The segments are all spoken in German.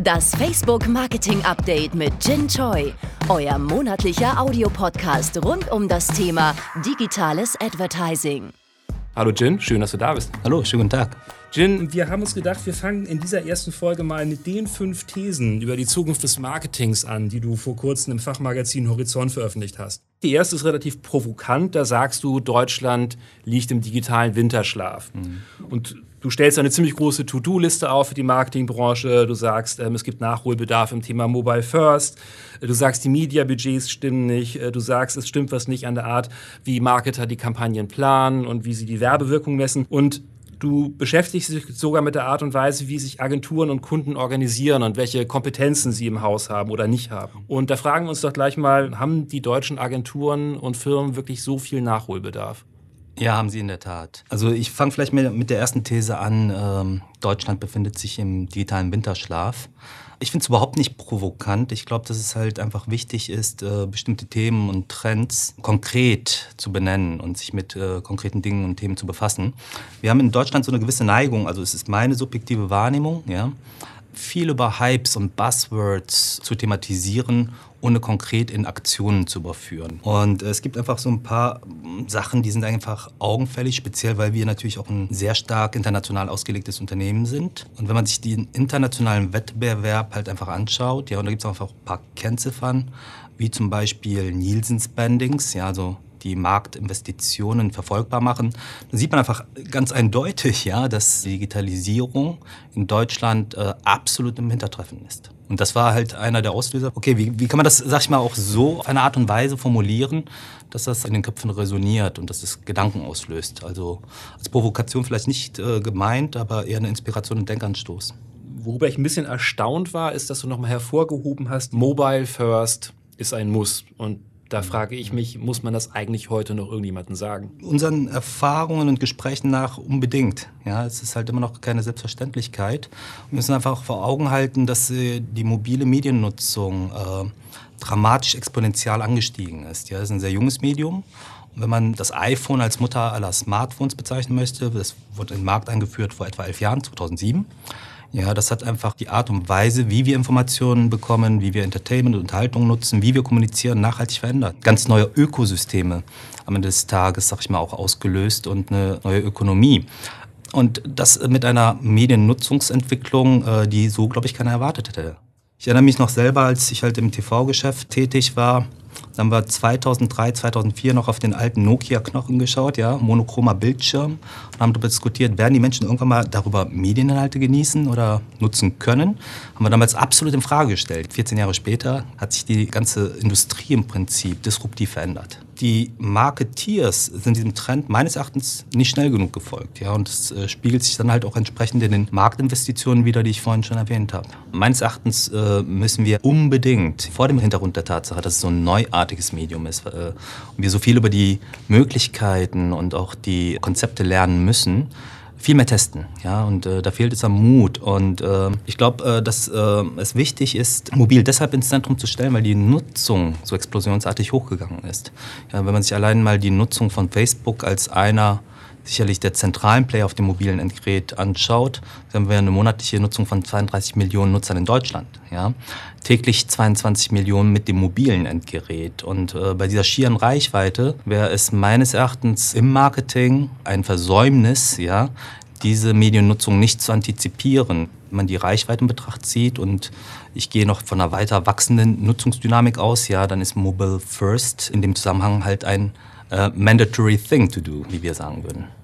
Das Facebook Marketing Update mit Jin Choi. Euer monatlicher Audiopodcast rund um das Thema digitales Advertising. Hallo Jin, schön, dass du da bist. Hallo, schönen guten Tag. Jin, wir haben uns gedacht, wir fangen in dieser ersten Folge mal mit den fünf Thesen über die Zukunft des Marketings an, die du vor kurzem im Fachmagazin Horizont veröffentlicht hast. Die erste ist relativ provokant, da sagst du, Deutschland liegt im digitalen Winterschlaf. Mhm. Und Du stellst eine ziemlich große To-Do-Liste auf für die Marketingbranche. Du sagst, ähm, es gibt Nachholbedarf im Thema Mobile First. Du sagst, die Media-Budgets stimmen nicht. Äh, du sagst, es stimmt was nicht an der Art, wie Marketer die Kampagnen planen und wie sie die Werbewirkung messen. Und Du beschäftigst dich sogar mit der Art und Weise, wie sich Agenturen und Kunden organisieren und welche Kompetenzen sie im Haus haben oder nicht haben. Und da fragen wir uns doch gleich mal, haben die deutschen Agenturen und Firmen wirklich so viel Nachholbedarf? Ja, haben sie in der Tat. Also ich fange vielleicht mit der ersten These an. Ähm, Deutschland befindet sich im digitalen Winterschlaf. Ich finde es überhaupt nicht provokant. Ich glaube, dass es halt einfach wichtig ist, äh, bestimmte Themen und Trends konkret zu benennen und sich mit äh, konkreten Dingen und Themen zu befassen. Wir haben in Deutschland so eine gewisse Neigung, also es ist meine subjektive Wahrnehmung, ja, viel über Hypes und Buzzwords zu thematisieren ohne konkret in Aktionen zu überführen. Und es gibt einfach so ein paar Sachen, die sind einfach augenfällig, speziell weil wir natürlich auch ein sehr stark international ausgelegtes Unternehmen sind. Und wenn man sich den internationalen Wettbewerb halt einfach anschaut, ja, und da gibt es einfach ein paar Kennziffern, wie zum Beispiel Nielsen Spendings, ja, also die Marktinvestitionen verfolgbar machen, dann sieht man einfach ganz eindeutig, ja, dass Digitalisierung in Deutschland äh, absolut im Hintertreffen ist. Und das war halt einer der Auslöser. Okay, wie, wie kann man das, sag ich mal, auch so auf eine Art und Weise formulieren, dass das in den Köpfen resoniert und dass es Gedanken auslöst? Also als Provokation vielleicht nicht äh, gemeint, aber eher eine Inspiration und Denkanstoß. Worüber ich ein bisschen erstaunt war, ist, dass du nochmal hervorgehoben hast, Mobile First ist ein Muss. Und da frage ich mich, muss man das eigentlich heute noch irgendjemandem sagen? Unseren Erfahrungen und Gesprächen nach unbedingt. Ja, es ist halt immer noch keine Selbstverständlichkeit. Wir müssen einfach vor Augen halten, dass äh, die mobile Mediennutzung äh, dramatisch exponentiell angestiegen ist. Ja, es ist ein sehr junges Medium. Und wenn man das iPhone als Mutter aller Smartphones bezeichnen möchte, das wurde in den Markt eingeführt vor etwa elf Jahren, 2007. Ja, das hat einfach die Art und Weise, wie wir Informationen bekommen, wie wir Entertainment und Unterhaltung nutzen, wie wir kommunizieren, nachhaltig verändert. Ganz neue Ökosysteme am Ende des Tages, sag ich mal, auch ausgelöst und eine neue Ökonomie. Und das mit einer Mediennutzungsentwicklung, äh, die so, glaube ich, keiner erwartet hätte. Ich erinnere mich noch selber, als ich halt im TV-Geschäft tätig war, dann haben wir 2003, 2004 noch auf den alten Nokia-Knochen geschaut, ja, monochromer Bildschirm und haben darüber diskutiert, werden die Menschen irgendwann mal darüber Medieninhalte genießen oder nutzen können? Haben wir damals absolut in Frage gestellt. 14 Jahre später hat sich die ganze Industrie im Prinzip disruptiv verändert die Marketeers sind diesem Trend meines Erachtens nicht schnell genug gefolgt. Ja, und es äh, spiegelt sich dann halt auch entsprechend in den Marktinvestitionen wieder, die ich vorhin schon erwähnt habe. Meines Erachtens äh, müssen wir unbedingt vor dem Hintergrund der Tatsache, dass es so ein neuartiges Medium ist äh, und wir so viel über die Möglichkeiten und auch die Konzepte lernen müssen, viel mehr testen. Ja, und äh, da fehlt es am Mut. Und äh, ich glaube, äh, dass äh, es wichtig ist, mobil deshalb ins Zentrum zu stellen, weil die Nutzung so explosionsartig hochgegangen ist. Ja, wenn man sich allein mal die Nutzung von Facebook als einer sicherlich der zentralen Player auf dem mobilen Endgerät anschaut, dann haben wir eine monatliche Nutzung von 32 Millionen Nutzern in Deutschland. Ja? Täglich 22 Millionen mit dem mobilen Endgerät. Und äh, bei dieser schieren Reichweite wäre es meines Erachtens im Marketing ein Versäumnis, ja, diese Mediennutzung nicht zu antizipieren. Wenn man die Reichweite in Betracht zieht und ich gehe noch von einer weiter wachsenden Nutzungsdynamik aus, ja, dann ist Mobile First in dem Zusammenhang halt ein äh, mandatory thing to do, wie wir sagen würden.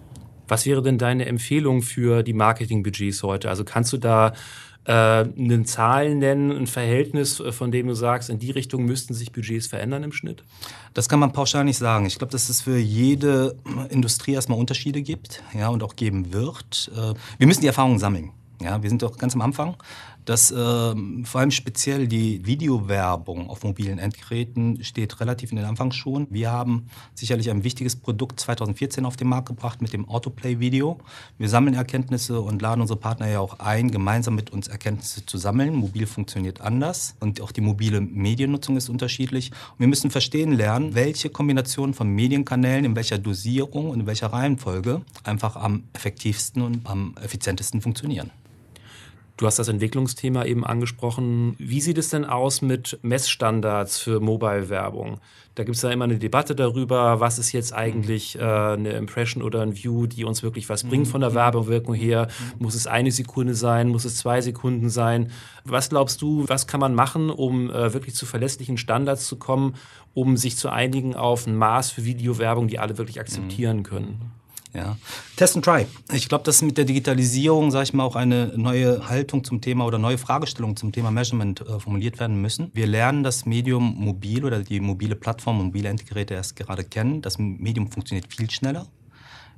Was wäre denn deine Empfehlung für die Marketingbudgets heute? Also kannst du da äh, eine Zahl nennen, ein Verhältnis, äh, von dem du sagst, in die Richtung müssten sich Budgets verändern im Schnitt? Das kann man pauschal nicht sagen. Ich glaube, dass es für jede Industrie erstmal Unterschiede gibt ja, und auch geben wird. Äh, wir müssen die Erfahrungen sammeln. Ja, wir sind doch ganz am Anfang dass äh, vor allem speziell die Videowerbung auf mobilen Endgeräten steht relativ in den Anfangsschuhen. Wir haben sicherlich ein wichtiges Produkt 2014 auf den Markt gebracht mit dem Autoplay-Video. Wir sammeln Erkenntnisse und laden unsere Partner ja auch ein, gemeinsam mit uns Erkenntnisse zu sammeln. Mobil funktioniert anders und auch die mobile Mediennutzung ist unterschiedlich. Und wir müssen verstehen lernen, welche Kombination von Medienkanälen in welcher Dosierung und in welcher Reihenfolge einfach am effektivsten und am effizientesten funktionieren. Du hast das Entwicklungsthema eben angesprochen. Wie sieht es denn aus mit Messstandards für Mobile-Werbung? Da gibt es ja immer eine Debatte darüber, was ist jetzt eigentlich äh, eine Impression oder ein View, die uns wirklich was bringt von der mhm. Werbewirkung her. Muss es eine Sekunde sein? Muss es zwei Sekunden sein? Was glaubst du, was kann man machen, um äh, wirklich zu verlässlichen Standards zu kommen, um sich zu einigen auf ein Maß für Videowerbung, die alle wirklich akzeptieren können? Ja. Test and try. Ich glaube, dass mit der Digitalisierung, sage ich mal, auch eine neue Haltung zum Thema oder neue Fragestellungen zum Thema Measurement äh, formuliert werden müssen. Wir lernen das Medium mobil oder die mobile Plattform, mobile Endgeräte erst gerade kennen. Das Medium funktioniert viel schneller.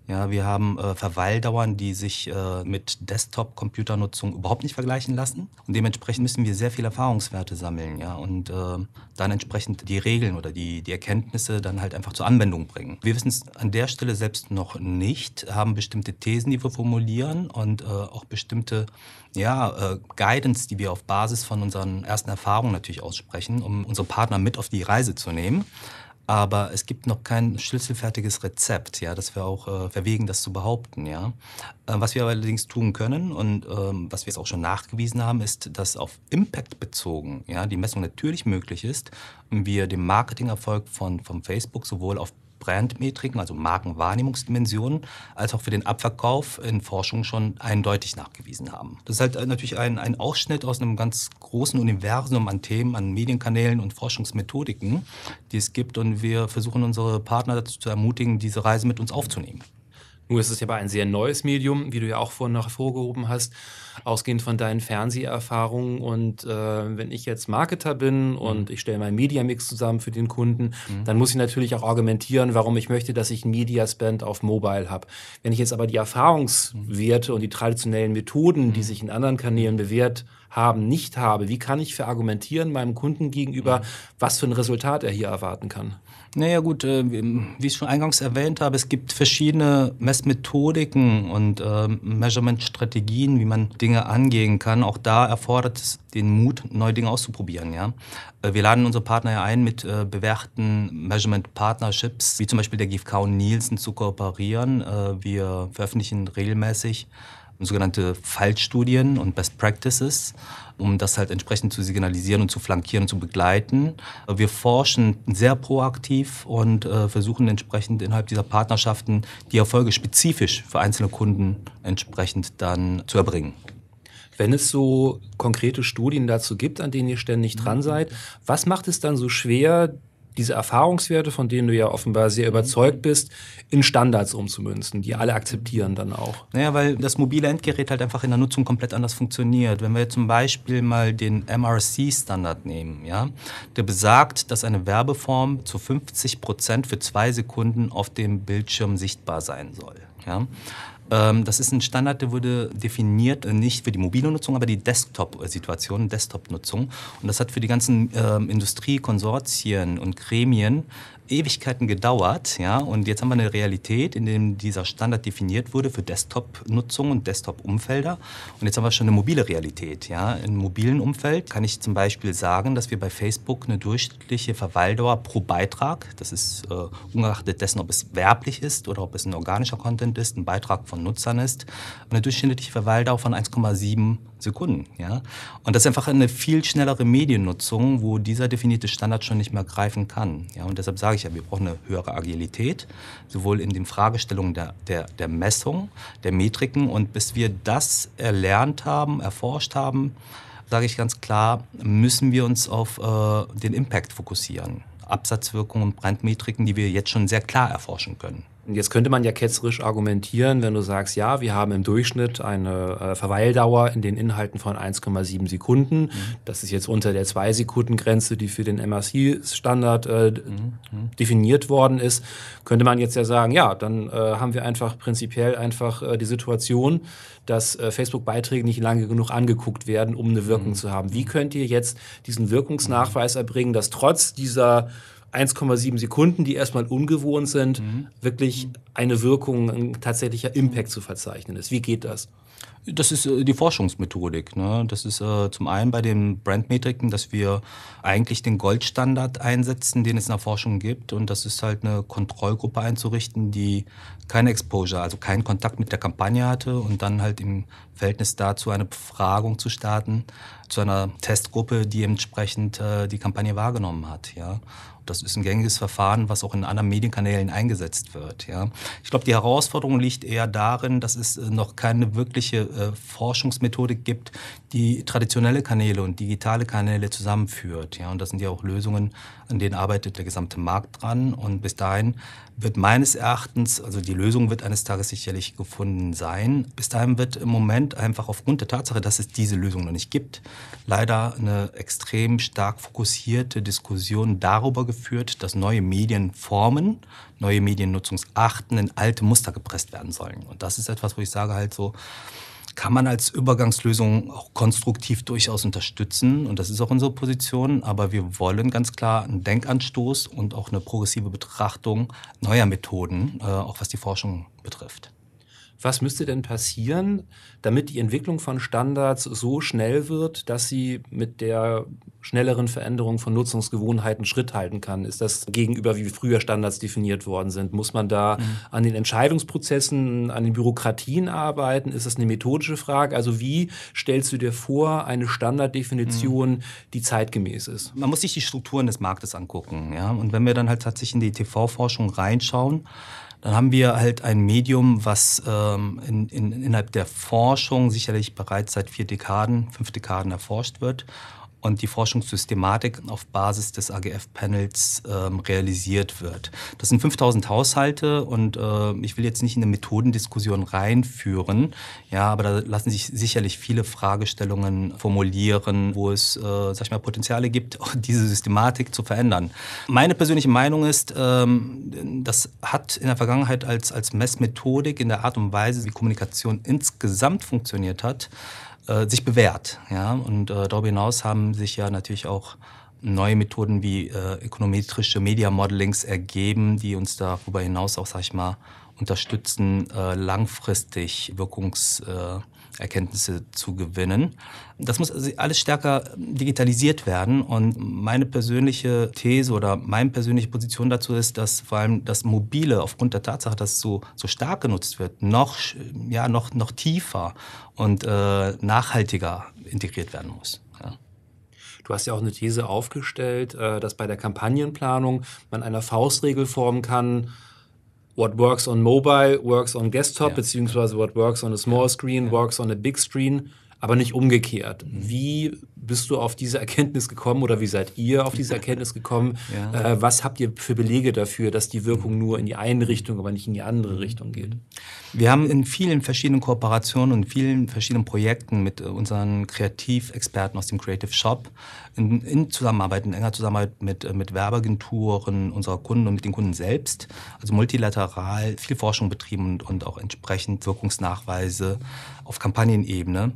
Ja, wir haben äh, Verweildauern, die sich äh, mit Desktop-Computernutzung überhaupt nicht vergleichen lassen. Und dementsprechend müssen wir sehr viele Erfahrungswerte sammeln, ja, und äh, dann entsprechend die Regeln oder die, die Erkenntnisse dann halt einfach zur Anwendung bringen. Wir wissen es an der Stelle selbst noch nicht, haben bestimmte Thesen, die wir formulieren und äh, auch bestimmte ja, äh, Guidance, die wir auf Basis von unseren ersten Erfahrungen natürlich aussprechen, um unsere Partner mit auf die Reise zu nehmen. Aber es gibt noch kein schlüsselfertiges Rezept, ja, das wäre auch äh, verwegen, das zu behaupten, ja. Äh, was wir allerdings tun können und ähm, was wir jetzt auch schon nachgewiesen haben, ist, dass auf Impact bezogen, ja, die Messung natürlich möglich ist wir den Marketingerfolg von, von Facebook sowohl auf Brandmetriken, also Markenwahrnehmungsdimensionen, als auch für den Abverkauf in Forschung schon eindeutig nachgewiesen haben. Das ist halt äh, natürlich ein, ein Ausschnitt aus einem ganz großen Universum an Themen, an Medienkanälen und Forschungsmethodiken, die es gibt. Und wir versuchen unsere Partner dazu zu ermutigen, diese Reise mit uns aufzunehmen. Nur ist es ja aber ein sehr neues Medium, wie du ja auch vorhin noch hervorgehoben hast, ausgehend von deinen Fernseherfahrungen. Und äh, wenn ich jetzt Marketer bin mhm. und ich stelle meinen Mediamix zusammen für den Kunden, mhm. dann muss ich natürlich auch argumentieren, warum ich möchte, dass ich ein Mediaspend auf Mobile habe. Wenn ich jetzt aber die Erfahrungswerte und die traditionellen Methoden, die mhm. sich in anderen Kanälen bewährt haben, nicht habe, wie kann ich verargumentieren meinem Kunden gegenüber, mhm. was für ein Resultat er hier erwarten kann? Naja gut, äh, wie ich schon eingangs erwähnt habe, es gibt verschiedene Messmethodiken und äh, Measurement-Strategien, wie man Dinge angehen kann. Auch da erfordert es den Mut, neue Dinge auszuprobieren. Ja? Äh, wir laden unsere Partner ja ein, mit äh, bewährten Measurement-Partnerships, wie zum Beispiel der GfK und Nielsen, zu kooperieren. Äh, wir veröffentlichen regelmäßig sogenannte Fallstudien und Best Practices, um das halt entsprechend zu signalisieren und zu flankieren und zu begleiten. Wir forschen sehr proaktiv und äh, versuchen entsprechend innerhalb dieser Partnerschaften die Erfolge spezifisch für einzelne Kunden entsprechend dann zu erbringen. Wenn es so konkrete Studien dazu gibt, an denen ihr ständig dran seid, was macht es dann so schwer, diese Erfahrungswerte, von denen du ja offenbar sehr überzeugt bist, in Standards umzumünzen, die alle akzeptieren dann auch. Naja, weil das mobile Endgerät halt einfach in der Nutzung komplett anders funktioniert. Wenn wir zum Beispiel mal den MRC-Standard nehmen, ja, der besagt, dass eine Werbeform zu 50 Prozent für zwei Sekunden auf dem Bildschirm sichtbar sein soll. Ja. Ähm, das ist ein Standard, der wurde definiert, äh, nicht für die mobile Nutzung, aber die Desktop-Situation, Desktop-Nutzung. Und das hat für die ganzen ähm, Industriekonsortien und Gremien Ewigkeiten gedauert, ja, und jetzt haben wir eine Realität, in der dieser Standard definiert wurde für Desktop-Nutzung und Desktop-Umfelder. Und jetzt haben wir schon eine mobile Realität, ja. Im mobilen Umfeld kann ich zum Beispiel sagen, dass wir bei Facebook eine durchschnittliche Verweildauer pro Beitrag, das ist äh, ungeachtet dessen, ob es werblich ist oder ob es ein organischer Content ist, ein Beitrag von Nutzern ist, eine durchschnittliche Verweildauer von 1,7 Sekunden, ja. Und das ist einfach eine viel schnellere Mediennutzung, wo dieser definierte Standard schon nicht mehr greifen kann, ja. Und deshalb sage ich ja, wir brauchen eine höhere Agilität, sowohl in den Fragestellungen der, der, der Messung, der Metriken. Und bis wir das erlernt haben, erforscht haben, sage ich ganz klar, müssen wir uns auf äh, den Impact fokussieren. Absatzwirkungen und Brandmetriken, die wir jetzt schon sehr klar erforschen können. Jetzt könnte man ja ketzerisch argumentieren, wenn du sagst, ja, wir haben im Durchschnitt eine äh, Verweildauer in den Inhalten von 1,7 Sekunden. Mhm. Das ist jetzt unter der 2-Sekunden-Grenze, die für den MRC-Standard äh, mhm. definiert worden ist. Könnte man jetzt ja sagen, ja, dann äh, haben wir einfach prinzipiell einfach äh, die Situation, dass äh, Facebook-Beiträge nicht lange genug angeguckt werden, um eine Wirkung mhm. zu haben. Wie könnt ihr jetzt diesen Wirkungsnachweis erbringen, dass trotz dieser 1,7 Sekunden, die erstmal ungewohnt sind, mhm. wirklich eine Wirkung, ein tatsächlicher Impact zu verzeichnen ist. Wie geht das? Das ist äh, die Forschungsmethodik. Ne? Das ist äh, zum einen bei den Brandmetriken, dass wir eigentlich den Goldstandard einsetzen, den es in der Forschung gibt. Und das ist halt eine Kontrollgruppe einzurichten, die keine Exposure, also keinen Kontakt mit der Kampagne hatte und dann halt im Verhältnis dazu eine Befragung zu starten zu einer Testgruppe, die entsprechend äh, die Kampagne wahrgenommen hat. Ja? Das ist ein gängiges Verfahren, was auch in anderen Medienkanälen eingesetzt wird. Ja. Ich glaube, die Herausforderung liegt eher darin, dass es äh, noch keine wirkliche äh, Forschungsmethodik gibt, die traditionelle Kanäle und digitale Kanäle zusammenführt. Ja. Und das sind ja auch Lösungen, an denen arbeitet der gesamte Markt dran. Und bis dahin wird meines Erachtens, also die Lösung wird eines Tages sicherlich gefunden sein. Bis dahin wird im Moment einfach aufgrund der Tatsache, dass es diese Lösung noch nicht gibt, leider eine extrem stark fokussierte Diskussion darüber geführt, dass neue Medienformen, neue Mediennutzungsarten in alte Muster gepresst werden sollen. Und das ist etwas, wo ich sage halt so, kann man als Übergangslösung auch konstruktiv durchaus unterstützen. Und das ist auch unsere Position. Aber wir wollen ganz klar einen Denkanstoß und auch eine progressive Betrachtung neuer Methoden, äh, auch was die Forschung betrifft. Was müsste denn passieren, damit die Entwicklung von Standards so schnell wird, dass sie mit der schnelleren Veränderung von Nutzungsgewohnheiten Schritt halten kann? Ist das gegenüber, wie früher Standards definiert worden sind? Muss man da mhm. an den Entscheidungsprozessen, an den Bürokratien arbeiten? Ist das eine methodische Frage? Also wie stellst du dir vor, eine Standarddefinition, mhm. die zeitgemäß ist? Man muss sich die Strukturen des Marktes angucken. Ja? Und wenn wir dann halt tatsächlich in die TV-Forschung reinschauen, dann haben wir halt ein Medium, was ähm, in, in, innerhalb der Forschung sicherlich bereits seit vier Dekaden, fünf Dekaden erforscht wird und die Forschungssystematik auf Basis des AGF-Panels ähm, realisiert wird. Das sind 5000 Haushalte und äh, ich will jetzt nicht in eine Methodendiskussion reinführen, ja, aber da lassen sich sicherlich viele Fragestellungen formulieren, wo es, äh, sag ich mal, Potenziale gibt, diese Systematik zu verändern. Meine persönliche Meinung ist, ähm, das hat in der Vergangenheit als, als Messmethodik in der Art und Weise, wie Kommunikation insgesamt funktioniert hat, äh, sich bewährt. Ja? Und äh, darüber hinaus haben sich ja natürlich auch neue Methoden wie äh, ökonometrische Media Modelings ergeben, die uns darüber hinaus auch, sag ich mal, unterstützen, äh, langfristig Wirkungserkenntnisse äh, zu gewinnen. Das muss also alles stärker digitalisiert werden. Und meine persönliche These oder meine persönliche Position dazu ist, dass vor allem das Mobile aufgrund der Tatsache, dass es so, so stark genutzt wird, noch, ja, noch, noch tiefer und äh, nachhaltiger integriert werden muss. Du hast ja auch eine These aufgestellt, äh, dass bei der Kampagnenplanung man eine Faustregel formen kann, what works on mobile works on desktop, ja. beziehungsweise what works on a small screen works on a big screen, aber nicht umgekehrt. Mhm. Wie bist du auf diese Erkenntnis gekommen oder wie seid ihr auf diese Erkenntnis gekommen? Ja. Äh, was habt ihr für Belege dafür, dass die Wirkung nur in die eine Richtung, aber nicht in die andere Richtung geht? Wir haben in vielen verschiedenen Kooperationen und vielen verschiedenen Projekten mit unseren Kreativexperten aus dem Creative Shop in, in Zusammenarbeit, in enger Zusammenarbeit mit, mit Werbeagenturen unserer Kunden und mit den Kunden selbst, also multilateral viel Forschung betrieben und, und auch entsprechend Wirkungsnachweise auf Kampagnenebene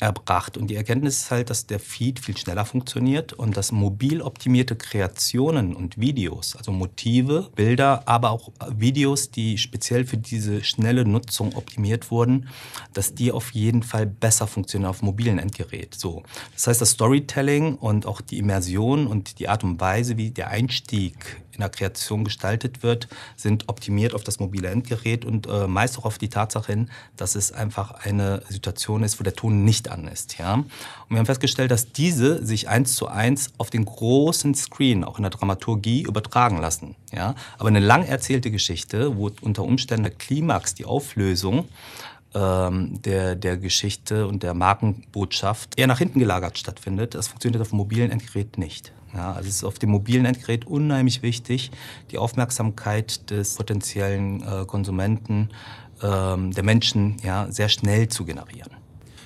erbracht. Und die Erkenntnis ist halt, dass der Feed viel schneller funktioniert und dass mobil optimierte Kreationen und Videos, also Motive, Bilder, aber auch Videos, die speziell für diese schnelle Nutzung optimiert wurden, dass die auf jeden Fall besser funktionieren auf mobilen Endgerät. So. Das heißt, das Storytelling und auch die Immersion und die Art und Weise, wie der Einstieg in der Kreation gestaltet wird, sind optimiert auf das mobile Endgerät und äh, meist auch auf die Tatsache hin, dass es einfach eine Situation ist, wo der Ton nicht an ist. Ja? Und wir haben festgestellt, dass diese sich eins zu eins auf den großen Screen, auch in der Dramaturgie, übertragen lassen. Ja? Aber eine lang erzählte Geschichte, wo unter Umständen der Klimax, die Auflösung, ähm, der, der Geschichte und der Markenbotschaft eher nach hinten gelagert stattfindet. Das funktioniert auf dem mobilen Endgerät nicht. Ja, also es ist auf dem mobilen Endgerät unheimlich wichtig, die Aufmerksamkeit des potenziellen äh, Konsumenten, ähm, der Menschen, ja, sehr schnell zu generieren.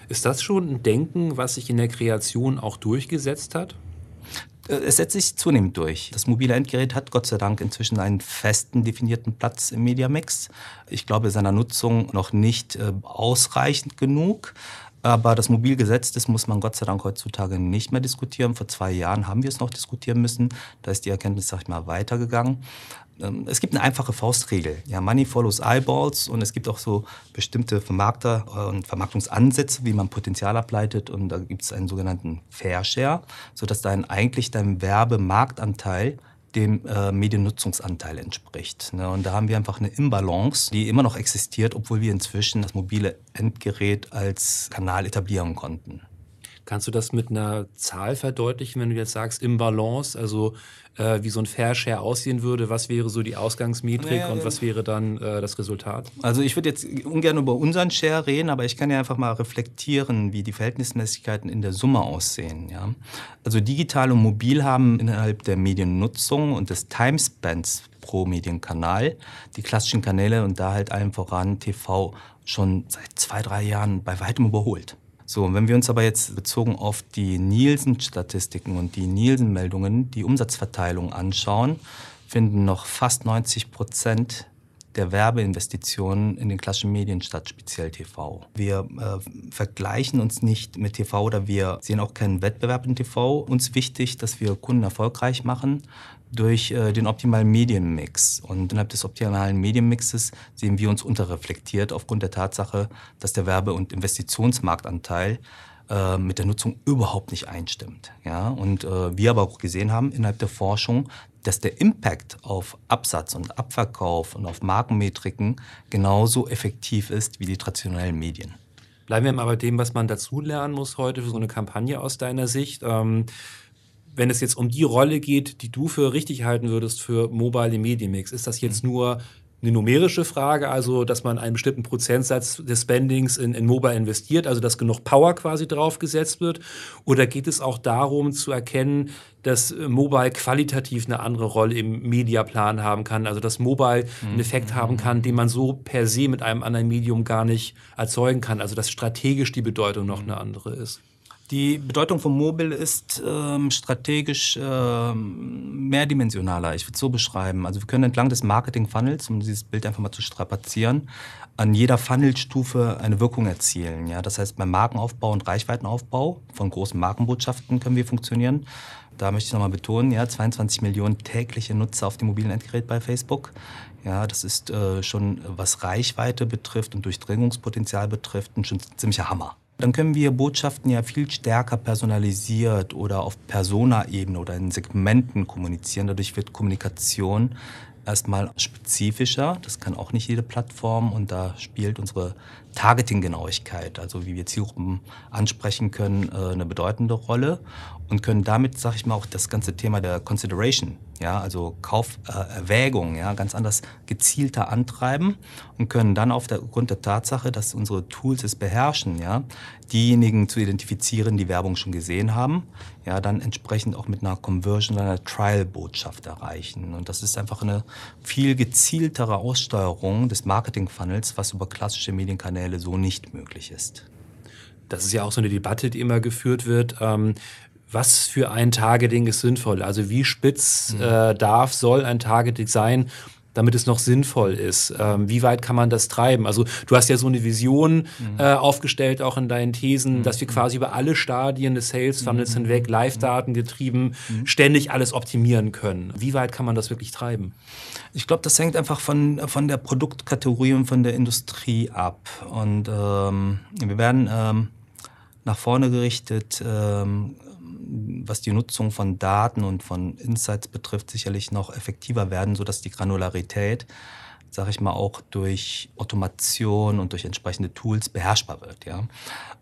Ist das schon ein Denken, was sich in der Kreation auch durchgesetzt hat? Äh, es setzt sich zunehmend durch. Das mobile Endgerät hat Gott sei Dank inzwischen einen festen definierten Platz im Mediamix. Ich glaube, seiner Nutzung noch nicht äh, ausreichend genug. Aber das Mobilgesetz, das muss man Gott sei Dank heutzutage nicht mehr diskutieren. Vor zwei Jahren haben wir es noch diskutieren müssen. Da ist die Erkenntnis, sag ich mal, weitergegangen. ähm, es gibt eine einfache Faustregel. Ja, Money follows eyeballs und es gibt auch so bestimmte Vermarkter äh, und Vermarktungsansätze, wie man Potenzial ableitet und da gibt es einen sogenannten Fair Share, sodass dann eigentlich dein Werbemarktanteil dem äh, Mediennutzungsanteil entspricht. Ne? Und da haben wir einfach eine Imbalance, die immer noch existiert, obwohl wir inzwischen das mobile Endgerät als Kanal etablieren konnten. Kannst du das mit einer Zahl verdeutlichen, wenn du jetzt sagst, im Balance, also äh, wie so ein Fair Share aussehen würde? Was wäre so die Ausgangsmetrik naja, und was wäre dann äh, das Resultat? Also ich würde jetzt ungern über unseren Share reden, aber ich kann ja einfach mal reflektieren, wie die Verhältnismäßigkeiten in der Summe aussehen. Ja? Also digital und mobil haben innerhalb der Mediennutzung und des Timespans pro Medienkanal die klassischen Kanäle und da halt allen voran TV schon seit zwei, drei Jahren bei weitem überholt. So, und wenn wir uns aber jetzt bezogen auf die Nielsen-Statistiken und die Nielsen-Meldungen die Umsatzverteilung anschauen, finden noch fast 90 Prozent der Werbeinvestitionen in den klassischen Medien statt, speziell TV. Wir äh, vergleichen uns nicht mit TV oder wir sehen auch keinen Wettbewerb in TV. Uns wichtig, dass wir Kunden erfolgreich machen durch äh, den optimalen Medienmix. Und innerhalb des optimalen Medienmixes sehen wir uns unterreflektiert aufgrund der Tatsache, dass der Werbe- und Investitionsmarktanteil äh, mit der Nutzung überhaupt nicht einstimmt. Ja? Und äh, wir aber auch gesehen haben innerhalb der Forschung, dass der Impact auf Absatz und Abverkauf und auf Markenmetriken genauso effektiv ist wie die traditionellen Medien. Bleiben wir mal bei dem, was man dazulernen muss heute für so eine Kampagne aus deiner Sicht. Ähm wenn es jetzt um die Rolle geht, die du für richtig halten würdest für mobile Medienmix, ist das jetzt mhm. nur eine numerische Frage, also dass man einen bestimmten Prozentsatz des Spendings in, in Mobile investiert, also dass genug Power quasi draufgesetzt wird? Oder geht es auch darum zu erkennen, dass äh, Mobile qualitativ eine andere Rolle im Mediaplan haben kann, also dass Mobile einen mhm. Effekt haben kann, den man so per se mit einem anderen Medium gar nicht erzeugen kann, also dass strategisch die Bedeutung noch eine andere ist? Die Bedeutung von Mobile ist ähm, strategisch ähm, mehrdimensionaler. Ich würde es so beschreiben. Also wir können entlang des Marketing-Funnels, um dieses Bild einfach mal zu strapazieren, an jeder Funnelstufe eine Wirkung erzielen. Ja? Das heißt, beim Markenaufbau und Reichweitenaufbau von großen Markenbotschaften können wir funktionieren. Da möchte ich nochmal betonen, ja, 22 Millionen tägliche Nutzer auf dem mobilen Endgerät bei Facebook. Ja, das ist äh, schon, was Reichweite betrifft und Durchdringungspotenzial betrifft, ein schon ziemlicher Hammer dann können wir Botschaften ja viel stärker personalisiert oder auf Persona-Ebene oder in Segmenten kommunizieren. Dadurch wird Kommunikation erstmal spezifischer. Das kann auch nicht jede Plattform und da spielt unsere Targeting-Genauigkeit, also wie wir Zielgruppen ansprechen können, äh, eine bedeutende Rolle und können damit, sag ich mal, auch das ganze Thema der Consideration, ja, also Kauferwägung, ja, ganz anders gezielter antreiben und können dann aufgrund der Tatsache, dass unsere Tools es beherrschen, ja, diejenigen zu identifizieren, die Werbung schon gesehen haben, ja, dann entsprechend auch mit einer Conversion einer Trial-Botschaft erreichen. Und das ist einfach eine viel gezieltere Aussteuerung des Marketing-Funnels, was über klassische Medienkanäle so nicht möglich ist. Das ist ja auch so eine Debatte, die immer geführt wird. Ähm, was für ein Targeting ist sinnvoll? Also wie spitz mhm. äh, darf, soll ein Targeting sein? Damit es noch sinnvoll ist. Ähm, wie weit kann man das treiben? Also du hast ja so eine Vision mhm. äh, aufgestellt, auch in deinen Thesen, mhm. dass wir quasi über alle Stadien des Sales Funnels mhm. hinweg, Live-Daten getrieben, mhm. ständig alles optimieren können. Wie weit kann man das wirklich treiben? Ich glaube, das hängt einfach von, von der Produktkategorie und von der Industrie ab. Und ähm, wir werden ähm, nach vorne gerichtet ähm, was die Nutzung von Daten und von Insights betrifft, sicherlich noch effektiver werden, sodass die Granularität, sage ich mal, auch durch Automation und durch entsprechende Tools beherrschbar wird. Ja.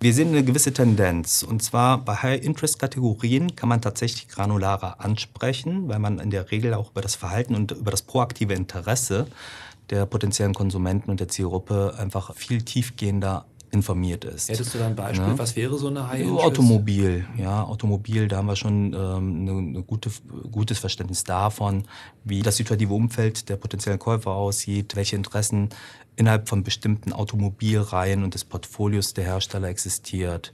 Wir sehen eine gewisse Tendenz. Und zwar bei High-Interest-Kategorien kann man tatsächlich granularer ansprechen, weil man in der Regel auch über das Verhalten und über das proaktive Interesse der potenziellen Konsumenten und der Zielgruppe einfach viel tiefgehender informiert ist. Hättest du da ein Beispiel? Ja? Was wäre so eine high interest Automobil, ja, Automobil, da haben wir schon ähm, eine, eine gute, gutes Verständnis davon, wie das situative Umfeld der potenziellen Käufer aussieht, welche Interessen innerhalb von bestimmten Automobilreihen und des Portfolios der Hersteller existiert.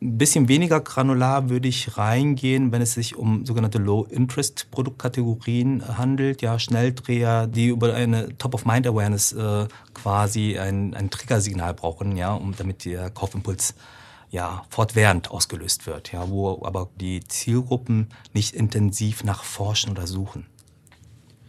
Ein bisschen weniger granular würde ich reingehen, wenn es sich um sogenannte Low-Interest-Produktkategorien handelt. Ja, Schnelldreher, die über eine Top-of-Mind-Awareness äh, quasi ein, ein Triggersignal brauchen, ja, um damit der Kaufimpuls ja, fortwährend ausgelöst wird, ja, wo aber die Zielgruppen nicht intensiv nach forschen oder suchen.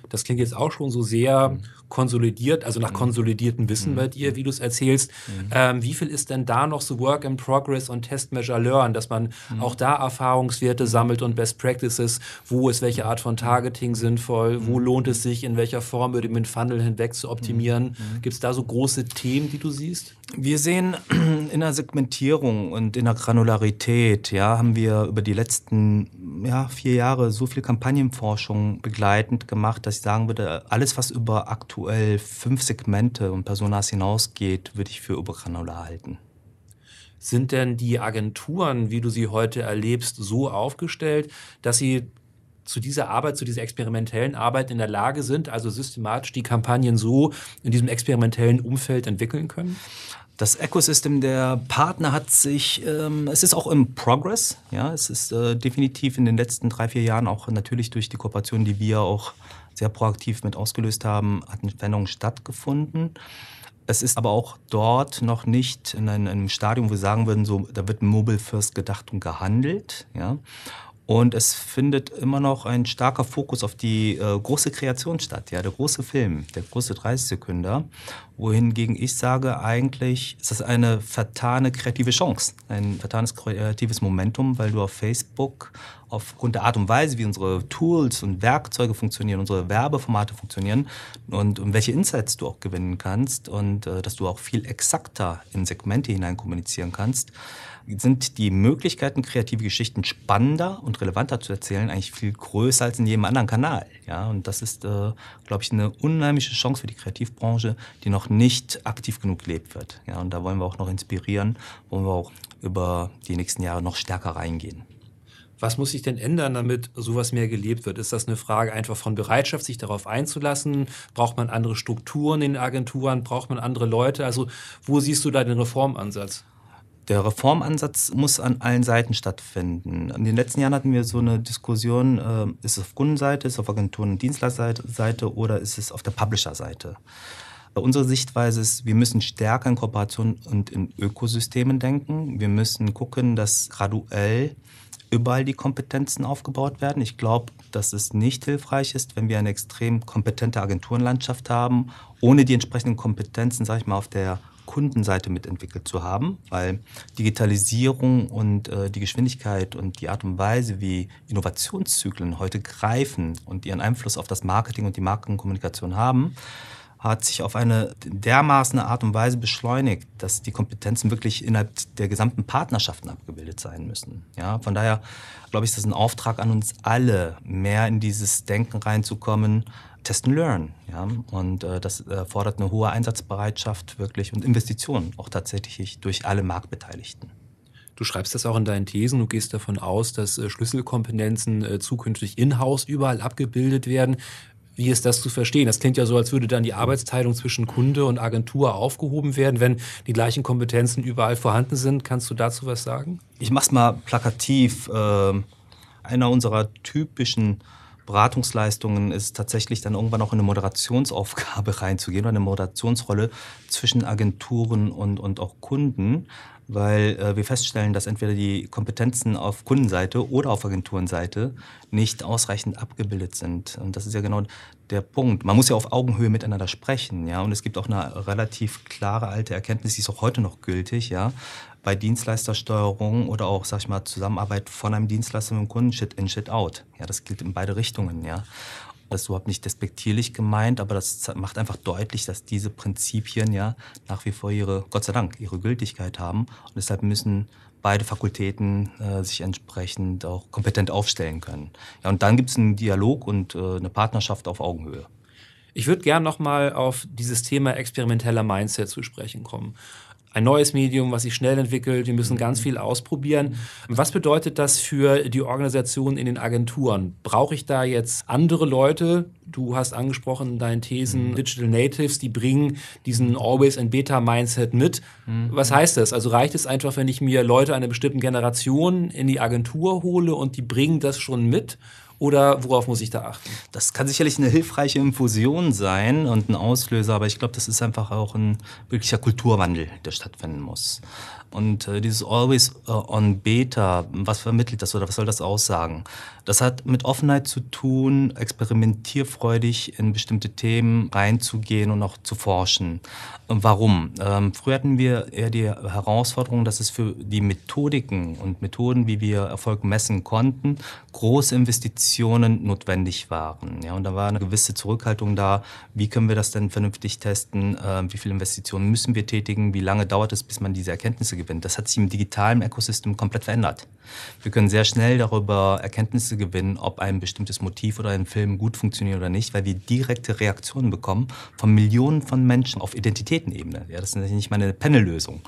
Das klingt jetzt auch schon so sehr mhm. Konsolidiert, also nach mhm. konsolidiertem Wissen mhm. bei dir, wie du es erzählst. Mhm. Ähm, wie viel ist denn da noch so Work in Progress und Test Measure Learn, dass man mhm. auch da Erfahrungswerte sammelt und Best Practices, wo ist welche Art von Targeting sinnvoll, wo lohnt es sich, in welcher Form über den Funnel hinweg zu optimieren? Gibt es da so große Themen, die du siehst? Wir sehen in der Segmentierung und in der Granularität, ja, haben wir über die letzten ja, vier Jahre so viel Kampagnenforschung begleitend gemacht, dass ich sagen würde, alles, was über aktuell fünf Segmente und Personas hinausgeht, würde ich für übergranular halten. Sind denn die Agenturen, wie du sie heute erlebst, so aufgestellt, dass sie zu dieser Arbeit, zu dieser experimentellen Arbeit in der Lage sind, also systematisch die Kampagnen so in diesem experimentellen Umfeld entwickeln können? Das Ecosystem der Partner hat sich, ähm, es ist auch im Progress, ja, es ist äh, definitiv in den letzten drei, vier Jahren auch natürlich durch die Kooperation, die wir auch sehr proaktiv mit ausgelöst haben, hat eine Veränderung stattgefunden. Es ist aber auch dort noch nicht in einem, Stadium, wo wir sagen würden, so, da wird Mobile First gedacht und gehandelt. Ja. Und es findet immer noch ein starker Fokus auf die äh, große Kreation statt, ja, der große Film, der große 30-Sekünder. Wohingegen ich sage, eigentlich ist das eine vertane kreative Chance, ein vertanes kreatives Momentum, weil du auf Facebook aufgrund der Art und Weise, wie unsere Tools und Werkzeuge funktionieren, unsere Werbeformate funktionieren und, und welche Insights du auch gewinnen kannst und äh, dass du auch viel exakter in Segmente hinein kommunizieren kannst, sind die Möglichkeiten, kreative Geschichten spannender und relevanter zu erzählen, eigentlich viel größer als in jedem anderen Kanal. Ja, und das ist, äh, glaube ich, eine unheimliche Chance für die Kreativbranche, die noch nicht aktiv genug gelebt wird. Ja, und da wollen wir auch noch inspirieren, wollen wir auch über die nächsten Jahre noch stärker reingehen. Was muss sich denn ändern, damit sowas mehr gelebt wird? Ist das eine Frage einfach von Bereitschaft, sich darauf einzulassen? Braucht man andere Strukturen in Agenturen? Braucht man andere Leute? Also wo siehst du da den Reformansatz? Der Reformansatz muss an allen Seiten stattfinden. In den letzten Jahren hatten wir so eine Diskussion, äh, ist es auf Kundenseite, ist es auf Agenturen- und Dienstleisterseite oder ist es auf der Publisher-Seite? Unsere Sichtweise ist, wir müssen stärker in Kooperation und in Ökosystemen denken. Wir müssen gucken, dass graduell überall die Kompetenzen aufgebaut werden. Ich glaube, dass es nicht hilfreich ist, wenn wir eine extrem kompetente Agenturenlandschaft haben, ohne die entsprechenden Kompetenzen, sage ich mal, auf der Kundenseite mitentwickelt zu haben, weil Digitalisierung und äh, die Geschwindigkeit und die Art und Weise, wie Innovationszyklen heute greifen und ihren Einfluss auf das Marketing und die Markenkommunikation haben, hat sich auf eine dermaßen Art und Weise beschleunigt, dass die Kompetenzen wirklich innerhalb der gesamten Partnerschaften abgebildet sein müssen. Ja, von daher glaube ich, ist das ein Auftrag an uns alle, mehr in dieses Denken reinzukommen, Test and Learn. Ja? Und äh, das erfordert eine hohe Einsatzbereitschaft wirklich und Investitionen auch tatsächlich durch alle Marktbeteiligten. Du schreibst das auch in deinen Thesen. Du gehst davon aus, dass äh, Schlüsselkompetenzen äh, zukünftig in-house überall abgebildet werden. Wie ist das zu verstehen? Das klingt ja so, als würde dann die Arbeitsteilung zwischen Kunde und Agentur aufgehoben werden, wenn die gleichen Kompetenzen überall vorhanden sind. Kannst du dazu was sagen? Ich mach's mal plakativ. Ähm, einer unserer typischen Beratungsleistungen ist tatsächlich dann irgendwann auch in eine Moderationsaufgabe reinzugehen oder eine Moderationsrolle zwischen Agenturen und, und auch Kunden, weil äh, wir feststellen, dass entweder die Kompetenzen auf Kundenseite oder auf Agenturenseite nicht ausreichend abgebildet sind. Und das ist ja genau der Punkt. Man muss ja auf Augenhöhe miteinander sprechen, ja. Und es gibt auch eine relativ klare alte Erkenntnis, die ist auch heute noch gültig, ja bei Dienstleistersteuerung oder auch, sag ich mal, Zusammenarbeit von einem Dienstleister mit dem Kunden, Shit in, Shit out. Ja, das gilt in beide Richtungen, ja. Das ist überhaupt nicht despektierlich gemeint, aber das macht einfach deutlich, dass diese Prinzipien ja nach wie vor ihre, Gott sei Dank, ihre Gültigkeit haben. Und deshalb müssen beide Fakultäten äh, sich entsprechend auch kompetent aufstellen können. Ja, und dann gibt es einen Dialog und äh, eine Partnerschaft auf Augenhöhe. Ich würde gern nochmal auf dieses Thema experimenteller Mindset zu sprechen kommen ein neues Medium, was sich schnell entwickelt. Wir müssen ganz viel ausprobieren. Was bedeutet das für die Organisation in den Agenturen? Brauche ich da jetzt andere Leute? Du hast angesprochen in deinen Thesen mhm. Digital Natives, die bringen diesen Always and Beta Mindset mit. Mhm. Was heißt das? Also reicht es einfach, wenn ich mir Leute einer bestimmten Generation in die Agentur hole und die bringen das schon mit? Oder worauf muss ich da achten? Das kann sicherlich eine hilfreiche Infusion sein und ein Auslöser, aber ich glaube, das ist einfach auch ein wirklicher Kulturwandel, der stattfinden muss. Und äh, dieses Always uh, on Beta, was vermittelt das oder was soll das aussagen? Das hat mit Offenheit zu tun, Experimentierfreude risikofreudig in bestimmte Themen reinzugehen und auch zu forschen. Warum? Ähm, früher hatten wir eher die Herausforderung, dass es für die Methodiken und Methoden, wie wir Erfolg messen konnten, große Investitionen notwendig waren. Ja, und da war eine gewisse Zurückhaltung da. Wie können wir das denn vernünftig testen? Äh, wie viele Investitionen müssen wir tätigen? Wie lange dauert es, bis man diese Erkenntnisse gewinnt? Das hat sich im digitalen Ökosystem komplett verändert. Wir können sehr schnell darüber Erkenntnisse gewinnen, ob ein bestimmtes Motiv oder ein Film gut funktioniert oder nicht, weil wir direkte Reaktionen bekommen von Millionen von Menschen auf Identität Raketen-Ebene. Ja, das ist nicht mal eine Panel-Lösung.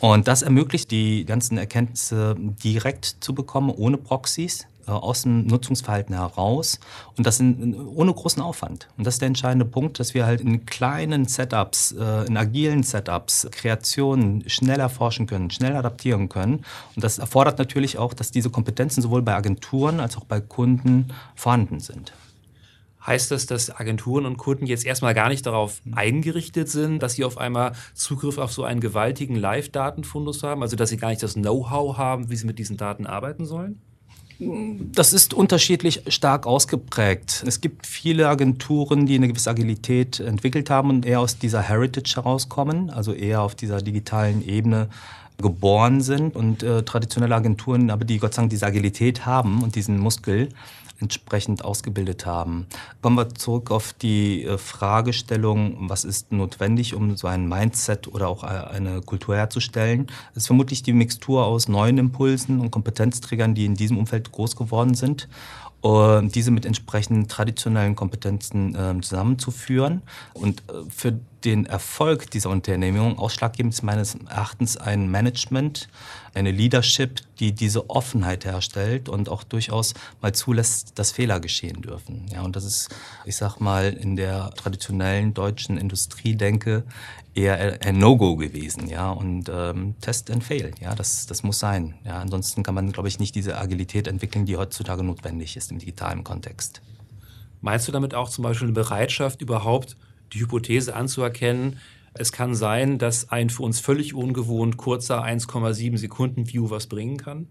Und das ermöglicht die ganzen Erkenntnisse direkt zu bekommen, ohne Proxys aus dem Nutzungsverhalten heraus und das in, ohne großen Aufwand. Und das ist der entscheidende Punkt, dass wir halt in kleinen Setups, äh, in agilen Setups Kreationen schnell erforschen können, schnell adaptieren können. Und das erfordert natürlich auch, dass diese Kompetenzen sowohl bei Agenturen als auch bei Kunden vorhanden sind. Heißt das, dass Agenturen und Kunden jetzt erstmal gar nicht darauf eingerichtet sind, dass sie auf einmal Zugriff auf so einen gewaltigen Live-Datenfundus haben? Also dass sie gar nicht das Know-how haben, wie sie mit diesen Daten arbeiten sollen? Das ist unterschiedlich stark ausgeprägt. Es gibt viele Agenturen, die eine gewisse Agilität entwickelt haben und eher aus dieser Heritage herauskommen, also eher auf dieser digitalen Ebene geboren sind und äh, traditionelle Agenturen, aber die Gott sei Dank diese Agilität haben und diesen Muskel, entsprechend ausgebildet haben. Kommen wir zurück auf die äh, Fragestellung, was ist notwendig, um so ein Mindset oder auch äh, eine Kultur herzustellen. Es ist vermutlich die Mixtur aus neuen Impulsen und Kompetenzträgern, die in diesem Umfeld groß geworden sind und diese mit entsprechenden traditionellen Kompetenzen äh, zusammenzuführen. Und äh, für den Erfolg dieser Unternehmung ausschlaggebend ist meines Erachtens ein Management, eine Leadership, die diese Offenheit herstellt und auch durchaus mal zulässt, dass Fehler geschehen dürfen. Ja, und das ist, ich sag mal, in der traditionellen deutschen Industriedenke eher ein No-Go gewesen, ja, und ähm, Test and Fail, ja, das, das muss sein. Ja, ansonsten kann man, glaube ich, nicht diese Agilität entwickeln, die heutzutage notwendig ist im digitalen Kontext. Meinst du damit auch zum Beispiel eine Bereitschaft, überhaupt die Hypothese anzuerkennen, es kann sein, dass ein für uns völlig ungewohnt kurzer 1,7 Sekunden View was bringen kann?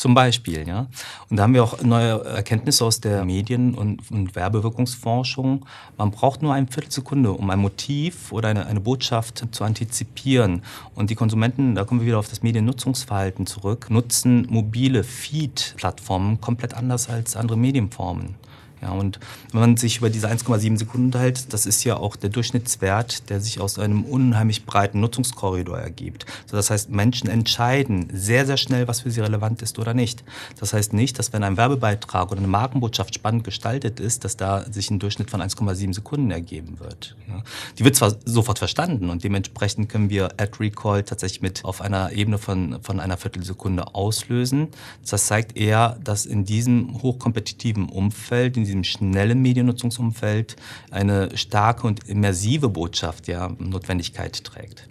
Zum Beispiel, ja. Und da haben wir auch neue Erkenntnisse aus der Medien- und, und Werbewirkungsforschung. Man braucht nur eine Viertelsekunde, um ein Motiv oder eine, eine Botschaft zu antizipieren. Und die Konsumenten, da kommen wir wieder auf das Mediennutzungsverhalten zurück, nutzen mobile Feed-Plattformen komplett anders als andere Medienformen. Ja, und wenn man sich über diese 1,7 Sekunden unterhält, das ist ja auch der Durchschnittswert, der sich aus einem unheimlich breiten Nutzungskorridor ergibt. So, das heißt, Menschen entscheiden sehr, sehr schnell, was für sie relevant ist oder nicht. Das heißt nicht, dass wenn ein Werbebeitrag oder eine Markenbotschaft spannend gestaltet ist, dass da sich ein Durchschnitt von 1,7 Sekunden ergeben wird. Ja. Die wird zwar sofort verstanden und dementsprechend können wir Ad Recall tatsächlich mit auf einer Ebene von, von einer Viertelsekunde auslösen. Das zeigt eher, dass in diesem hochkompetitiven Umfeld, in diesem schnellen Mediennutzungsumfeld eine starke und immersive Botschaft ja Notwendigkeit trägt.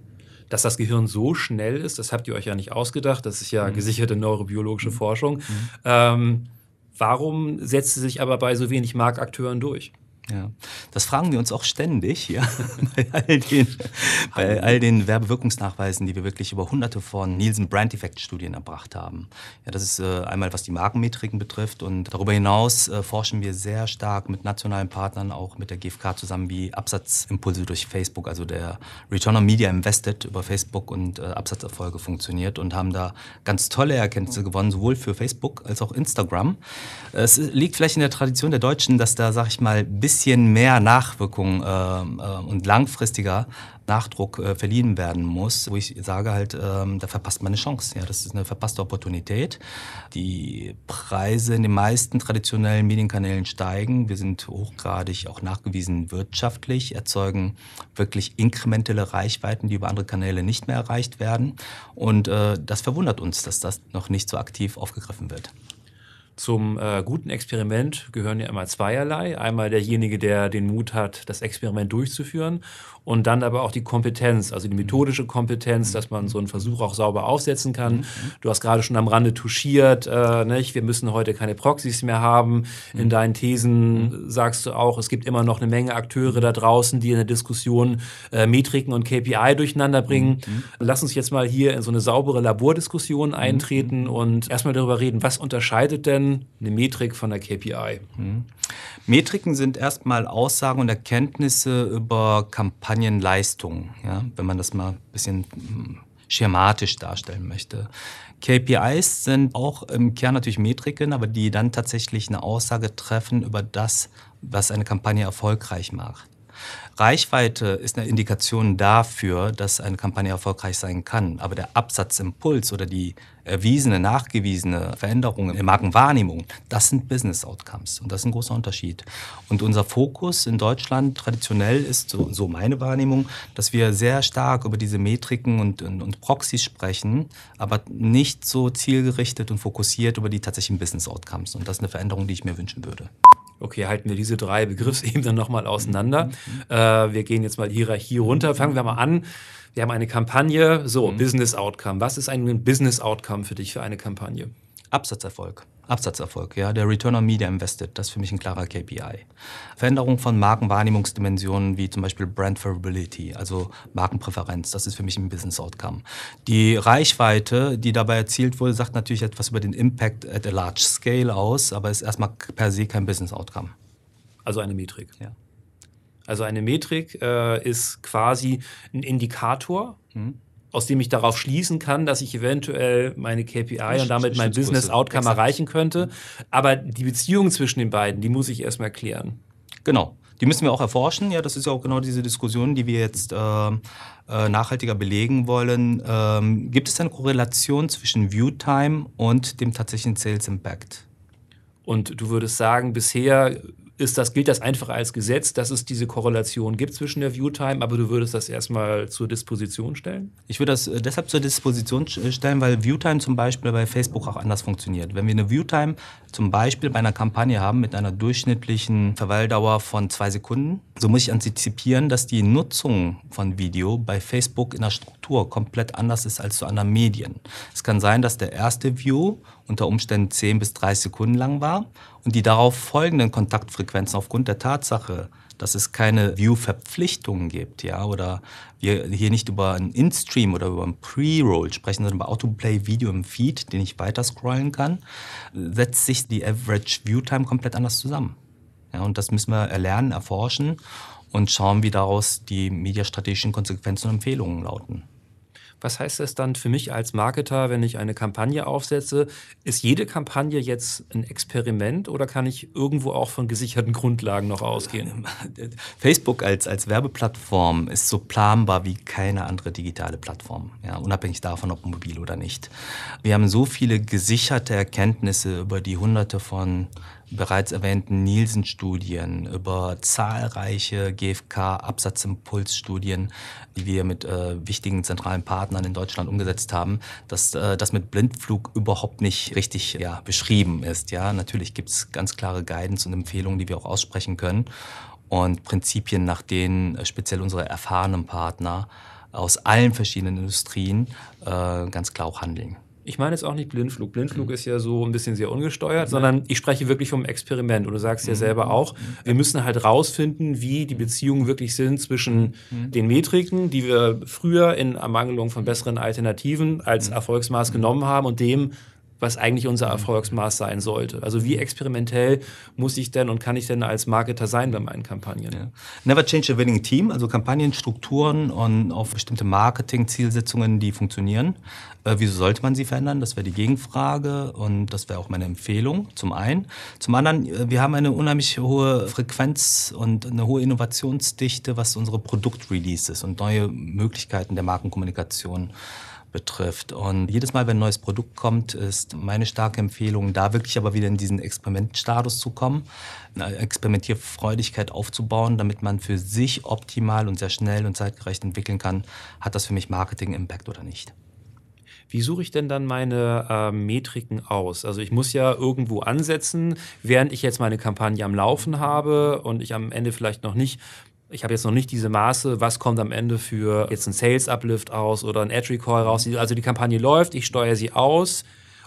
Dass das Gehirn so schnell ist, das habt ihr euch ja nicht ausgedacht, das ist ja mhm. gesicherte neurobiologische mhm. Forschung. Mhm. Ähm, warum setzt sie sich aber bei so wenig Marktakteuren durch? Ja, das fragen wir uns auch ständig ja, bei, all den, bei all den Werbewirkungsnachweisen, die wir wirklich über hunderte von Nielsen Brand Effect Studien erbracht haben. Ja, das ist äh, einmal, was die Markenmetriken betrifft und darüber hinaus äh, forschen wir sehr stark mit nationalen Partnern, auch mit der GfK zusammen, wie Absatzimpulse durch Facebook, also der Return on Media Invested über Facebook und äh, Absatzerfolge funktioniert und haben da ganz tolle Erkenntnisse gewonnen, sowohl für Facebook als auch Instagram. Es liegt vielleicht in der Tradition der Deutschen, dass da, sag ich mal, bis bisschen mehr Nachwirkung äh, äh, und langfristiger Nachdruck äh, verliehen werden muss, wo ich sage halt, ähm, da verpasst man eine Chance. Ja, das ist eine verpasste Opportunität. Die Preise in den meisten traditionellen Medienkanälen steigen. Wir sind hochgradig auch nachgewiesen wirtschaftlich, erzeugen wirklich inkrementelle Reichweiten, die über andere Kanäle nicht mehr erreicht werden. Und äh, das verwundert uns, dass das noch nicht so aktiv aufgegriffen wird. Zum äh, guten Experiment gehören ja immer zweierlei. Einmal derjenige, der den Mut hat, das Experiment durchzuführen und dann aber auch die Kompetenz, also die methodische Kompetenz, dass man so einen Versuch auch sauber aufsetzen kann. Mhm. Du hast gerade schon am Rande touchiert, äh, nicht? wir müssen heute keine Proxys mehr haben. In mhm. deinen Thesen mhm. sagst du auch, es gibt immer noch eine Menge Akteure da draußen, die in der Diskussion äh, Metriken und KPI durcheinander bringen. Lass uns jetzt mal hier in so eine saubere Labordiskussion eintreten und erstmal darüber reden, was unterscheidet denn eine Metrik von der KPI? Metriken sind erstmal Aussagen und Erkenntnisse über Kampagnenleistungen, ja, wenn man das mal ein bisschen hm, schematisch darstellen möchte. KPIs sind auch im Kern natürlich Metriken, aber die dann tatsächlich eine Aussage treffen über das, was eine Kampagne erfolgreich macht. Reichweite ist eine Indikation dafür, dass eine Kampagne erfolgreich sein kann. Aber der Absatzimpuls oder die erwiesene, nachgewiesene Veränderungen in Markenwahrnehmung, das sind Business Outcomes. Und das ist ein großer Unterschied. Und unser Fokus in Deutschland traditionell ist, so, so meine Wahrnehmung, dass wir sehr stark über diese Metriken und, und, und Proxys sprechen, aber nicht so zielgerichtet und fokussiert über die tatsächlichen Business Outcomes. Und das ist eine Veränderung, die ich mir wünschen würde. Okay, halten wir diese drei Begriffsebenen nochmal auseinander. Mhm. Äh, wir gehen jetzt mal die Hierarchie runter. Fangen wir mal an. Wir haben eine Kampagne. So, mhm. Business Outcome. Was ist ein Business Outcome für dich für eine Kampagne? Absatzerfolg. Absatzerfolg, ja, der Return on Media Invested, das ist für mich ein klarer KPI. Veränderung von Markenwahrnehmungsdimensionen wie zum Beispiel Brand Favorability, also Markenpräferenz, das ist für mich ein Business Outcome. Die Reichweite, die dabei erzielt wurde, sagt natürlich etwas über den Impact at a large scale aus, aber ist erstmal per se kein Business Outcome. Also eine Metrik. Ja. Also eine Metrik äh, ist quasi ein Indikator. Mhm aus dem ich darauf schließen kann, dass ich eventuell meine KPI und damit mein Business Outcome Exakt. erreichen könnte. Aber die Beziehung zwischen den beiden, die muss ich erstmal klären. Genau. Die müssen wir auch erforschen. Ja, das ist ja auch genau diese Diskussion, die wir jetzt äh, äh, nachhaltiger belegen wollen. Ähm, gibt es eine Korrelation zwischen Viewtime und dem tatsächlichen Sales Impact? Und du würdest sagen, bisher ist das, gilt das einfach als Gesetz, dass es diese Korrelation gibt zwischen der Viewtime, aber du würdest das erstmal zur Disposition stellen? Ich würde das äh, deshalb zur Disposition äh, stellen, weil Viewtime zum Beispiel bei Facebook auch anders funktioniert. Wenn wir eine Viewtime zum Beispiel bei einer Kampagne haben mit einer durchschnittlichen Verweildauer von zwei Sekunden, so muss ich antizipieren, dass die Nutzung von Video bei Facebook in der Struktur komplett anders ist als zu anderen Medien. Es kann sein, dass der erste View unter Umständen 10 bis 30 Sekunden lang war und die darauf folgenden Kontaktfrequenzen aufgrund der Tatsache, dass es keine View-Verpflichtungen gibt, ja, oder wir hier nicht über einen In-Stream oder über einen Pre-Roll sprechen, sondern über Autoplay-Video im Feed, den ich weiter scrollen kann, setzt sich die Average View-Time komplett anders zusammen. Ja, und das müssen wir erlernen, erforschen und schauen, wie daraus die mediastrategischen Konsequenzen und Empfehlungen lauten. Was heißt das dann für mich als Marketer, wenn ich eine Kampagne aufsetze? Ist jede Kampagne jetzt ein Experiment oder kann ich irgendwo auch von gesicherten Grundlagen noch ausgehen? Facebook als, als Werbeplattform ist so planbar wie keine andere digitale Plattform, ja, unabhängig davon, ob mobil oder nicht. Wir haben so viele gesicherte Erkenntnisse über die hunderte von bereits erwähnten Nielsen-Studien, über zahlreiche GfK-Absatzimpulsstudien, die wir mit äh, wichtigen zentralen Partnern in Deutschland umgesetzt haben, dass äh, das mit Blindflug überhaupt nicht richtig ja, beschrieben ist. Ja, natürlich gibt es ganz klare Guidance und Empfehlungen, die wir auch aussprechen können und Prinzipien, nach denen äh, speziell unsere erfahrenen Partner aus allen verschiedenen Industrien äh, ganz klar auch handeln. Ich meine jetzt auch nicht Blindflug. Blindflug mhm. ist ja so ein bisschen sehr ungesteuert, sondern ich spreche wirklich vom Experiment. Und du sagst ja mhm. selber auch, wir müssen halt rausfinden, wie die Beziehungen wirklich sind zwischen mhm. den Metriken, die wir früher in Ermangelung von besseren Alternativen als Erfolgsmaß genommen haben und dem, was eigentlich unser Erfolgsmaß sein sollte. Also wie experimentell muss ich denn und kann ich denn als Marketer sein bei meinen Kampagnen? Ja. Never change a winning team, also Kampagnenstrukturen und auf bestimmte Marketing-Zielsetzungen, die funktionieren. Äh, wieso sollte man sie verändern? Das wäre die Gegenfrage und das wäre auch meine Empfehlung zum einen. Zum anderen, äh, wir haben eine unheimlich hohe Frequenz und eine hohe Innovationsdichte, was unsere Produktreleases und neue Möglichkeiten der Markenkommunikation betrifft. Und jedes Mal, wenn ein neues Produkt kommt, ist meine starke Empfehlung, da wirklich aber wieder in diesen Experimentstatus zu kommen, eine Experimentierfreudigkeit aufzubauen, damit man für sich optimal und sehr schnell und zeitgerecht entwickeln kann, hat das für mich Marketing-Impact oder nicht. Wie suche ich denn dann meine äh, Metriken aus? Also ich muss ja irgendwo ansetzen, während ich jetzt meine Kampagne am Laufen habe und ich am Ende vielleicht noch nicht ich habe jetzt noch nicht diese Maße, was kommt am Ende für jetzt ein Sales Uplift aus oder ein Ad Recall raus. Also die Kampagne läuft, ich steuere sie aus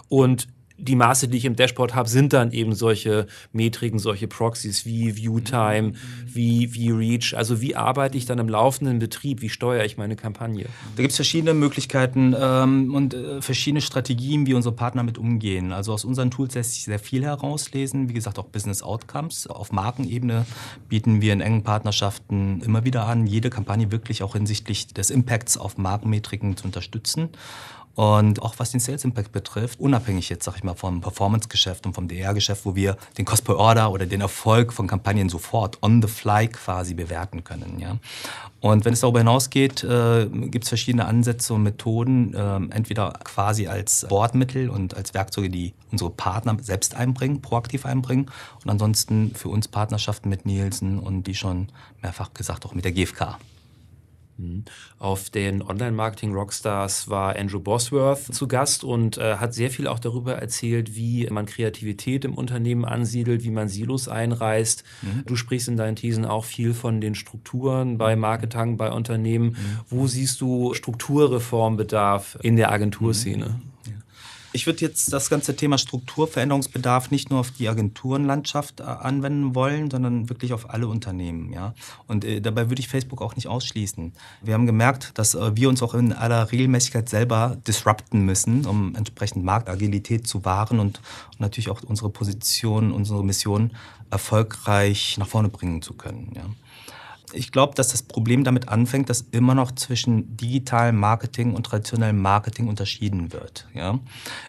und die Maße, die ich im Dashboard habe, sind dann eben solche Metriken, solche Proxies wie Viewtime, mhm. wie, wie Reach. Also wie arbeite ich dann im laufenden Betrieb? Wie steuere ich meine Kampagne? Da gibt es verschiedene Möglichkeiten ähm, und äh, verschiedene Strategien, wie unsere Partner mit umgehen. Also aus unseren Tools lässt sich sehr viel herauslesen. Wie gesagt, auch Business Outcomes. Auf Markenebene bieten wir in engen Partnerschaften immer wieder an, jede Kampagne wirklich auch hinsichtlich des Impacts auf Markenmetriken zu unterstützen. Und auch was den Sales Impact betrifft, unabhängig jetzt, sag ich mal, vom Performance-Geschäft und vom DR-Geschäft, wo wir den Cost per Order oder den Erfolg von Kampagnen sofort on the fly quasi bewerten können. Ja? Und wenn es darüber hinausgeht, äh, gibt es verschiedene Ansätze und Methoden, äh, entweder quasi als Bordmittel und als Werkzeuge, die unsere Partner selbst einbringen, proaktiv einbringen und ansonsten für uns Partnerschaften mit Nielsen und die schon mehrfach gesagt auch mit der GfK. Mhm. Auf den Online-Marketing-Rockstars war Andrew Bosworth zu Gast und äh, hat sehr viel auch darüber erzählt, wie man Kreativität im Unternehmen ansiedelt, wie man Silos einreißt. Mhm. Du sprichst in deinen Thesen auch viel von den Strukturen bei Marketing, bei Unternehmen. Mhm. Wo siehst du Strukturreformbedarf in der Agenturszene? Mhm. Ich würde jetzt das ganze Thema Strukturveränderungsbedarf nicht nur auf die Agenturenlandschaft äh, anwenden wollen, sondern wirklich auf alle Unternehmen. Ja? Und äh, dabei würde ich Facebook auch nicht ausschließen. Wir haben gemerkt, dass äh, wir uns auch in aller Regelmäßigkeit selber disrupten müssen, um entsprechend Marktagilität zu wahren und, und natürlich auch unsere Position, unsere Mission erfolgreich nach vorne bringen zu können. Ja? Ich glaube, dass das Problem damit anfängt, dass immer noch zwischen digitalem Marketing und traditionellem Marketing unterschieden wird. Ja?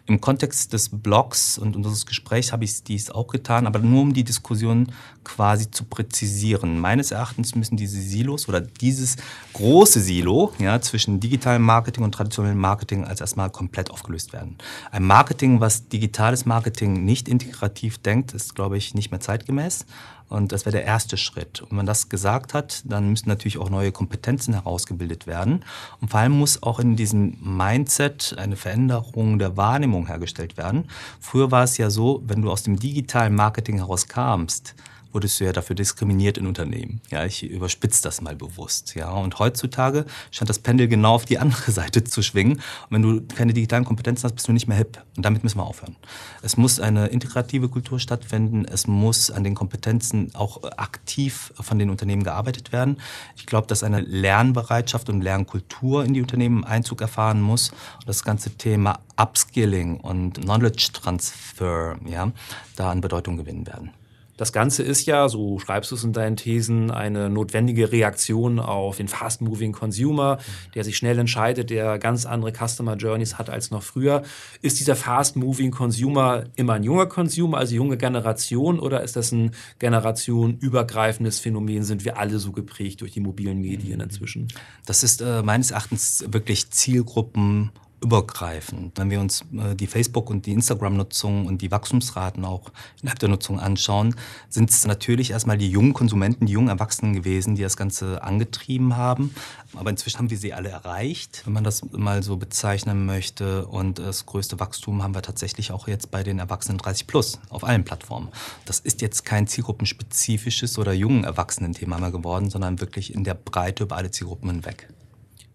Im Kontext des Blogs und unseres Gesprächs habe ich dies auch getan, aber nur um die Diskussion quasi zu präzisieren. Meines Erachtens müssen diese Silos oder dieses große Silo ja, zwischen digitalem Marketing und traditionellem Marketing als erstmal komplett aufgelöst werden. Ein Marketing, was digitales Marketing nicht integrativ denkt, ist, glaube ich, nicht mehr zeitgemäß. Und das wäre der erste Schritt. Und wenn man das gesagt hat, dann müssen natürlich auch neue Kompetenzen herausgebildet werden. Und vor allem muss auch in diesem Mindset eine Veränderung der Wahrnehmung hergestellt werden. Früher war es ja so, wenn du aus dem digitalen Marketing herauskamst, wurdest du ja dafür diskriminiert in Unternehmen. Ja, ich überspitze das mal bewusst. Ja, und heutzutage scheint das Pendel genau auf die andere Seite zu schwingen. Und wenn du keine digitalen Kompetenzen hast, bist du nicht mehr hip. Und damit müssen wir aufhören. Es muss eine integrative Kultur stattfinden. Es muss an den Kompetenzen auch aktiv von den Unternehmen gearbeitet werden. Ich glaube, dass eine Lernbereitschaft und Lernkultur in die Unternehmen Einzug erfahren muss. Und das ganze Thema Upskilling und Knowledge Transfer, ja, da an Bedeutung gewinnen werden. Das Ganze ist ja, so schreibst du es in deinen Thesen, eine notwendige Reaktion auf den fast-moving Consumer, der sich schnell entscheidet, der ganz andere Customer Journeys hat als noch früher. Ist dieser fast-moving Consumer immer ein junger Consumer, also junge Generation, oder ist das ein generationenübergreifendes Phänomen? Sind wir alle so geprägt durch die mobilen Medien inzwischen? Das ist äh, meines Erachtens wirklich Zielgruppen übergreifend. Wenn wir uns äh, die Facebook- und die Instagram-Nutzung und die Wachstumsraten auch innerhalb der Nutzung anschauen, sind es natürlich erstmal die jungen Konsumenten, die jungen Erwachsenen gewesen, die das Ganze angetrieben haben. Aber inzwischen haben wir sie alle erreicht, wenn man das mal so bezeichnen möchte. Und das größte Wachstum haben wir tatsächlich auch jetzt bei den Erwachsenen 30 plus auf allen Plattformen. Das ist jetzt kein zielgruppenspezifisches oder jungen Erwachsenen-Thema mehr geworden, sondern wirklich in der Breite über alle Zielgruppen hinweg.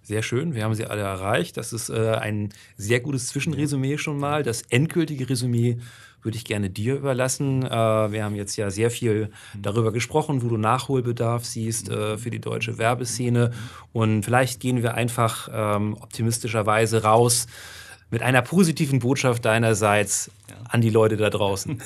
Sehr schön, wir haben sie alle erreicht. Das ist äh, ein sehr gutes Zwischenresümee schon mal. Das endgültige Resümee würde ich gerne dir überlassen. Äh, wir haben jetzt ja sehr viel darüber gesprochen, wo du Nachholbedarf siehst äh, für die deutsche Werbeszene. Und vielleicht gehen wir einfach ähm, optimistischerweise raus mit einer positiven Botschaft deinerseits an die Leute da draußen.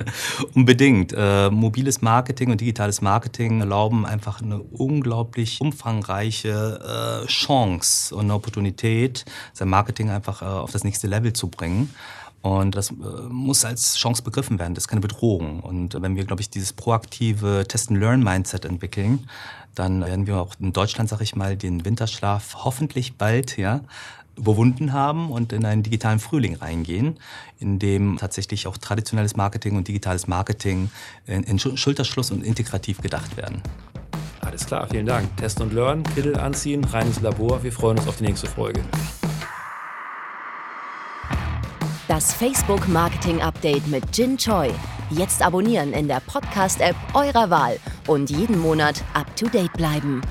Unbedingt. Äh, mobiles Marketing und digitales Marketing erlauben einfach eine unglaublich umfangreiche äh, Chance und eine Opportunität, sein Marketing einfach äh, auf das nächste Level zu bringen. Und das äh, muss als Chance begriffen werden. Das ist keine Bedrohung. Und wenn wir, glaube ich, dieses proaktive Test-and-Learn-Mindset entwickeln, dann werden wir auch in Deutschland, sage ich mal, den Winterschlaf hoffentlich bald ja, überwunden haben und in einen digitalen Frühling reingehen, in dem tatsächlich auch traditionelles Marketing und digitales Marketing in, in Schulterschluss und integrativ gedacht werden. Alles klar, vielen Dank. Test und Learn, Kittel anziehen, reines Labor. Wir freuen uns auf die nächste Folge. Das Facebook Marketing Update mit Jin Choi. Jetzt abonnieren in der Podcast-App eurer Wahl und jeden Monat up to date bleiben.